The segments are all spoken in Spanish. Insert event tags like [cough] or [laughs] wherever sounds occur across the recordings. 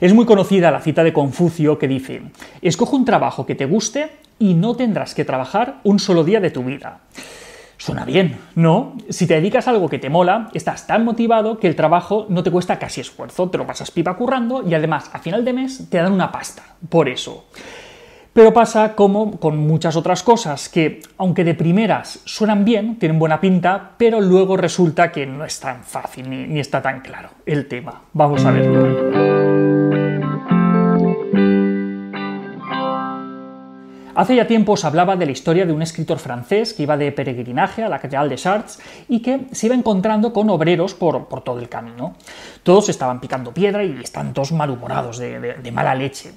Es muy conocida la cita de Confucio que dice, escoge un trabajo que te guste y no tendrás que trabajar un solo día de tu vida. Suena bien, ¿no? Si te dedicas a algo que te mola, estás tan motivado que el trabajo no te cuesta casi esfuerzo, te lo pasas pipa currando y además a final de mes te dan una pasta. Por eso. Pero pasa como con muchas otras cosas, que aunque de primeras suenan bien, tienen buena pinta, pero luego resulta que no es tan fácil ni, está tan claro el tema. Vamos a verlo. Hace ya tiempo os hablaba de la historia de un escritor francés que iba de peregrinaje a la Catedral de Chartres y que se iba encontrando con obreros por, por todo el camino. Todos estaban picando piedra y están todos malhumorados, de, de, mala leche.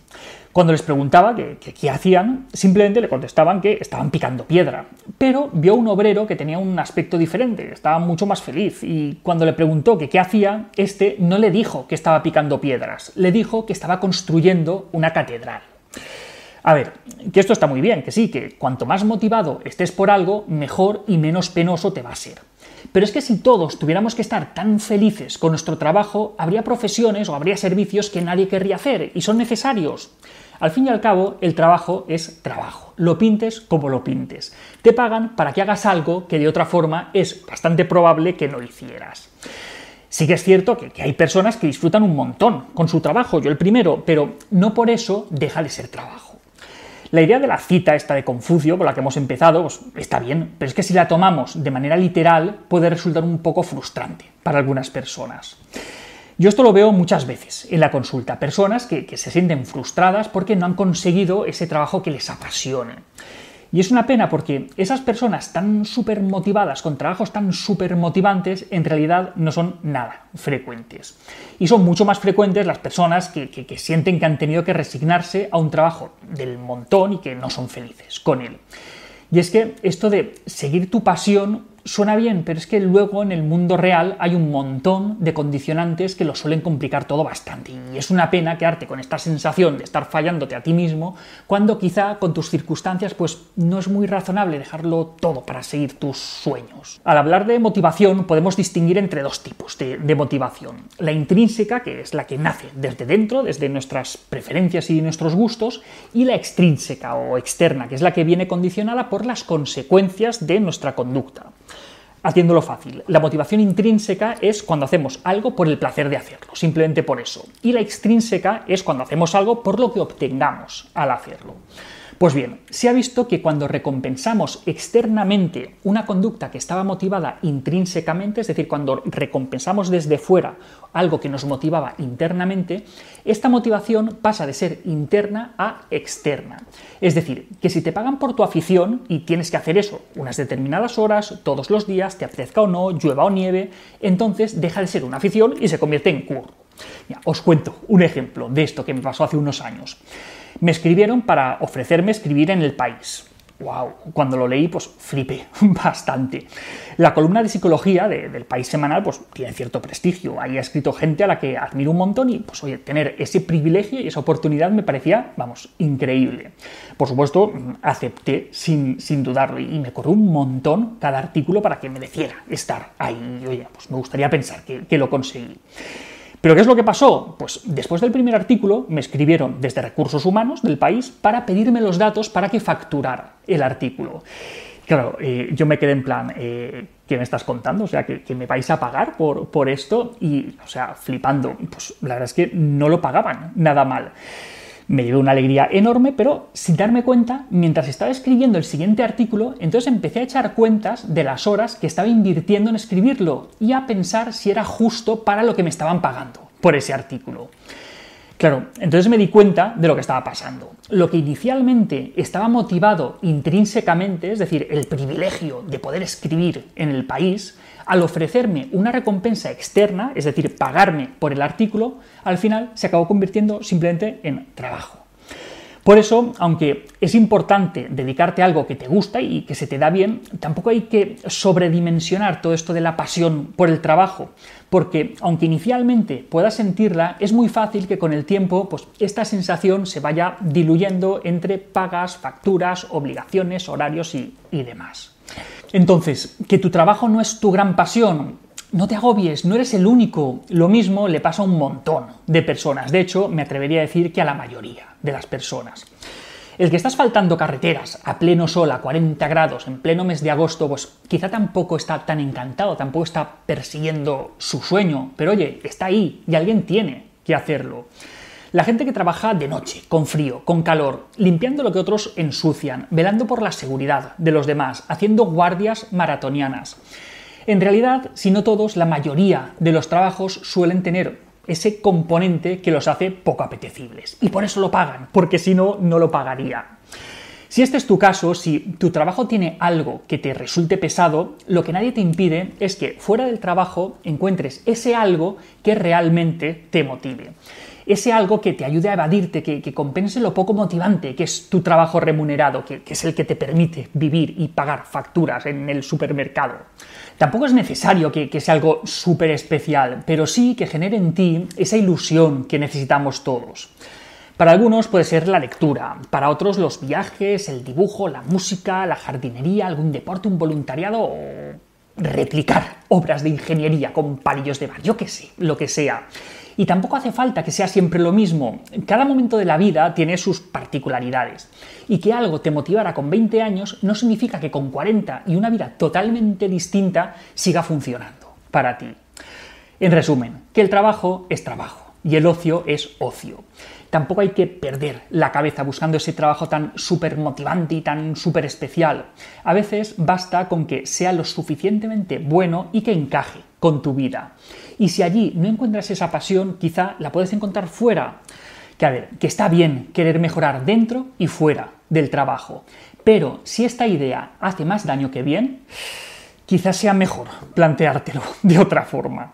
Cuando les preguntaba qué, hacían, simplemente le contestaban que estaban picando piedra. Pero vio un obrero que tenía un aspecto diferente, estaba mucho más feliz, y cuando le preguntó qué hacía, este no le dijo que estaba picando piedras, le dijo que estaba construyendo una catedral. A ver, que esto está muy bien, que sí, que cuanto más motivado estés por algo, mejor y menos penoso te va a ser. Pero es que si todos tuviéramos que estar tan felices con nuestro trabajo, habría profesiones o habría servicios que nadie querría hacer y son necesarios. Al fin y al cabo, el trabajo es trabajo, lo pintes como lo pintes. Te pagan para que hagas algo que de otra forma es bastante probable que no hicieras. Sí que es cierto que, hay personas que disfrutan un montón con su trabajo, yo el primero, pero no por eso deja de ser trabajo. La idea de la cita esta de Confucio, por la que hemos empezado, pues, está bien, pero es que si la tomamos de manera literal puede resultar un poco frustrante para algunas personas. Yo esto lo veo muchas veces en la consulta, personas que, que se sienten frustradas porque no han conseguido ese trabajo que les apasione. Y es una pena porque esas personas tan súper motivadas, con trabajos tan súper motivantes, en realidad no son nada frecuentes. Y son mucho más frecuentes las personas que, que, que, sienten que han tenido que resignarse a un trabajo del montón y que no son felices con él. Y es que esto de seguir tu pasión suena bien, pero es que luego en el mundo real hay un montón de condicionantes que lo suelen complicar todo bastante. Y es una pena quedarte con esta sensación de estar fallándote a ti mismo cuando quizá con tus circunstancias pues no es muy razonable dejarlo todo para seguir tus sueños. Al hablar de motivación podemos distinguir entre dos tipos de, de motivación. La intrínseca, que es la que nace desde dentro, desde nuestras preferencias y nuestros gustos, y la extrínseca o externa, que es la que viene condicionada por las consecuencias de nuestra conducta. Haciéndolo fácil, la motivación intrínseca es cuando hacemos algo por el placer de hacerlo, simplemente por eso. Y la extrínseca es cuando hacemos algo por lo que obtengamos al hacerlo. Pues bien, se ha visto que cuando recompensamos externamente una conducta que estaba motivada intrínsecamente, es decir, cuando recompensamos desde fuera algo que nos motivaba internamente, esta motivación pasa de ser interna a externa. Es decir, que si te pagan por tu afición y tienes que hacer eso unas determinadas horas, todos los días, te apetezca o no, llueva o nieve, entonces deja de ser una afición y se convierte en curro. Os cuento un ejemplo de esto que me pasó hace unos años. Me escribieron para ofrecerme escribir en El País. ¡Wow! Cuando lo leí, pues flipé [laughs] bastante. La columna de psicología de, del País Semanal, pues tiene cierto prestigio. Ahí ha escrito gente a la que admiro un montón y, pues oye, tener ese privilegio y esa oportunidad me parecía, vamos, increíble. Por supuesto, acepté sin, sin dudarlo y me corrió un montón cada artículo para que mereciera estar ahí. Oye, pues me gustaría pensar que, que lo conseguí. ¿Pero qué es lo que pasó? Pues después del primer artículo me escribieron desde recursos humanos del país para pedirme los datos para que facturara el artículo. Claro, eh, yo me quedé en plan, eh, ¿qué me estás contando? O sea, ¿que, que me vais a pagar por, por, esto? Y, o sea, flipando. Pues la verdad es que no lo pagaban nada mal. Me llevé una alegría enorme, pero sin darme cuenta, mientras estaba escribiendo el siguiente artículo, entonces empecé a echar cuentas de las horas que estaba invirtiendo en escribirlo y a pensar si era justo para lo que me estaban pagando por ese artículo. Claro, entonces me di cuenta de lo que estaba pasando. Lo que inicialmente estaba motivado intrínsecamente, es decir, el privilegio de poder escribir en el país, al ofrecerme una recompensa externa, es decir, pagarme por el artículo, al final se acabó convirtiendo simplemente en trabajo. Por eso, aunque es importante dedicarte a algo que te gusta y que se te da bien, tampoco hay que sobredimensionar todo esto de la pasión por el trabajo, porque aunque inicialmente puedas sentirla, es muy fácil que con el tiempo pues, esta sensación se vaya diluyendo entre pagas, facturas, obligaciones, horarios y, y demás. Entonces, que tu trabajo no es tu gran pasión, no te agobies, no eres el único. Lo mismo le pasa a un montón de personas. De hecho, me atrevería a decir que a la mayoría de las personas. El que estás faltando carreteras a pleno sol, a 40 grados, en pleno mes de agosto, pues quizá tampoco está tan encantado, tampoco está persiguiendo su sueño, pero oye, está ahí y alguien tiene que hacerlo. La gente que trabaja de noche, con frío, con calor, limpiando lo que otros ensucian, velando por la seguridad de los demás, haciendo guardias maratonianas. En realidad, si no todos, la mayoría de los trabajos suelen tener ese componente que los hace poco apetecibles. Y por eso lo pagan, porque si no, no lo pagaría. Si este es tu caso, si tu trabajo tiene algo que te resulte pesado, lo que nadie te impide es que fuera del trabajo encuentres ese algo que realmente te motive. Ese algo que te ayude a evadirte, que, compense lo poco motivante que es tu trabajo remunerado, que es el que te permite vivir y pagar facturas en el supermercado. Tampoco es necesario que, sea algo súper especial, pero sí que genere en ti esa ilusión que necesitamos todos. Para algunos puede ser la lectura, para otros los viajes, el dibujo, la música, la jardinería, algún deporte, un voluntariado o replicar obras de ingeniería con palillos de bar, yo qué sé, lo que sea. Y tampoco hace falta que sea siempre lo mismo. Cada momento de la vida tiene sus particularidades. Y que algo te motivara con 20 años no significa que con 40 y una vida totalmente distinta siga funcionando para ti. En resumen, que el trabajo es trabajo y el ocio es ocio. Tampoco hay que perder la cabeza buscando ese trabajo tan súper motivante y tan súper especial. A veces basta con que sea lo suficientemente bueno y que encaje con tu vida. Y si allí no encuentras esa pasión, quizá la puedes encontrar fuera. Que a ver, que está bien querer mejorar dentro y fuera del trabajo. Pero si esta idea hace más daño que bien, quizás sea mejor planteártelo de otra forma.